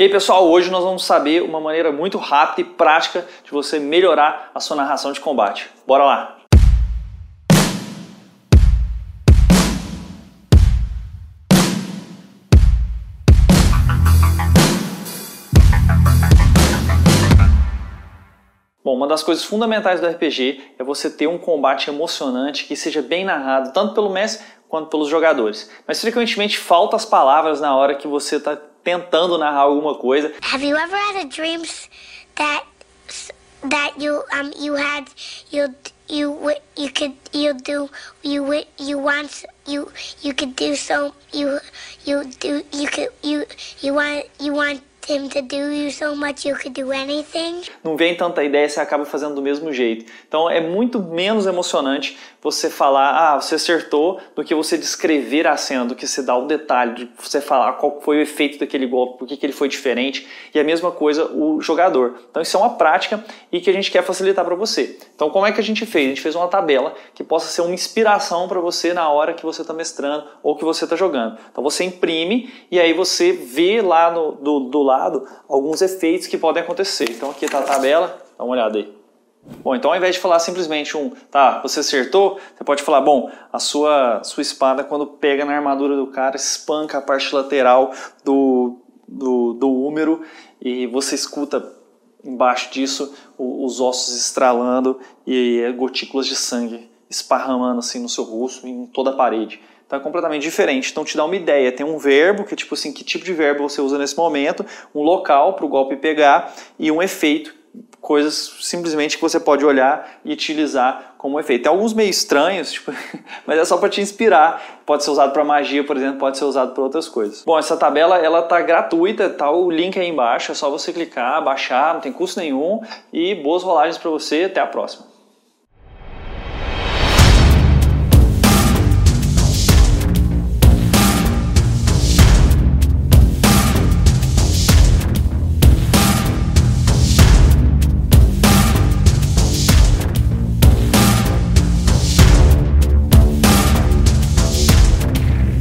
E aí, pessoal, hoje nós vamos saber uma maneira muito rápida e prática de você melhorar a sua narração de combate. Bora lá! Bom, uma das coisas fundamentais do RPG é você ter um combate emocionante que seja bem narrado, tanto pelo mestre quanto pelos jogadores. Mas frequentemente faltam as palavras na hora que você está tentando narrar alguma coisa. Have you ever had a dreams that that you um you had you you you could you do you you want you you could do so you you do you could you you want you want him to do you so much you could do anything. Não vem tanta ideia, você acaba fazendo do mesmo jeito. Então é muito menos emocionante você falar, ah, você acertou, do que você descrever a cena, do que você dar o detalhe, de você falar qual foi o efeito daquele golpe, por que ele foi diferente. E a mesma coisa o jogador. Então isso é uma prática e que a gente quer facilitar para você. Então como é que a gente fez? A gente fez uma tabela que possa ser uma inspiração para você na hora que você está mestrando ou que você está jogando. Então você imprime e aí você vê lá no, do, do lado alguns efeitos que podem acontecer. Então aqui está a tabela, dá uma olhada aí. Bom, então ao invés de falar simplesmente um, tá, você acertou, você pode falar, bom, a sua, sua espada quando pega na armadura do cara, espanca a parte lateral do, do, do húmero e você escuta embaixo disso os ossos estralando e gotículas de sangue esparramando assim no seu rosto e em toda a parede. É completamente diferente. Então te dá uma ideia. Tem um verbo, que tipo assim, que tipo de verbo você usa nesse momento, um local para o golpe pegar e um efeito, coisas simplesmente que você pode olhar e utilizar como efeito. Tem alguns meio estranhos, tipo, mas é só para te inspirar. Pode ser usado para magia, por exemplo, pode ser usado para outras coisas. Bom, essa tabela ela tá gratuita, tá o link aí embaixo, é só você clicar, baixar, não tem custo nenhum e boas rolagens para você. Até a próxima.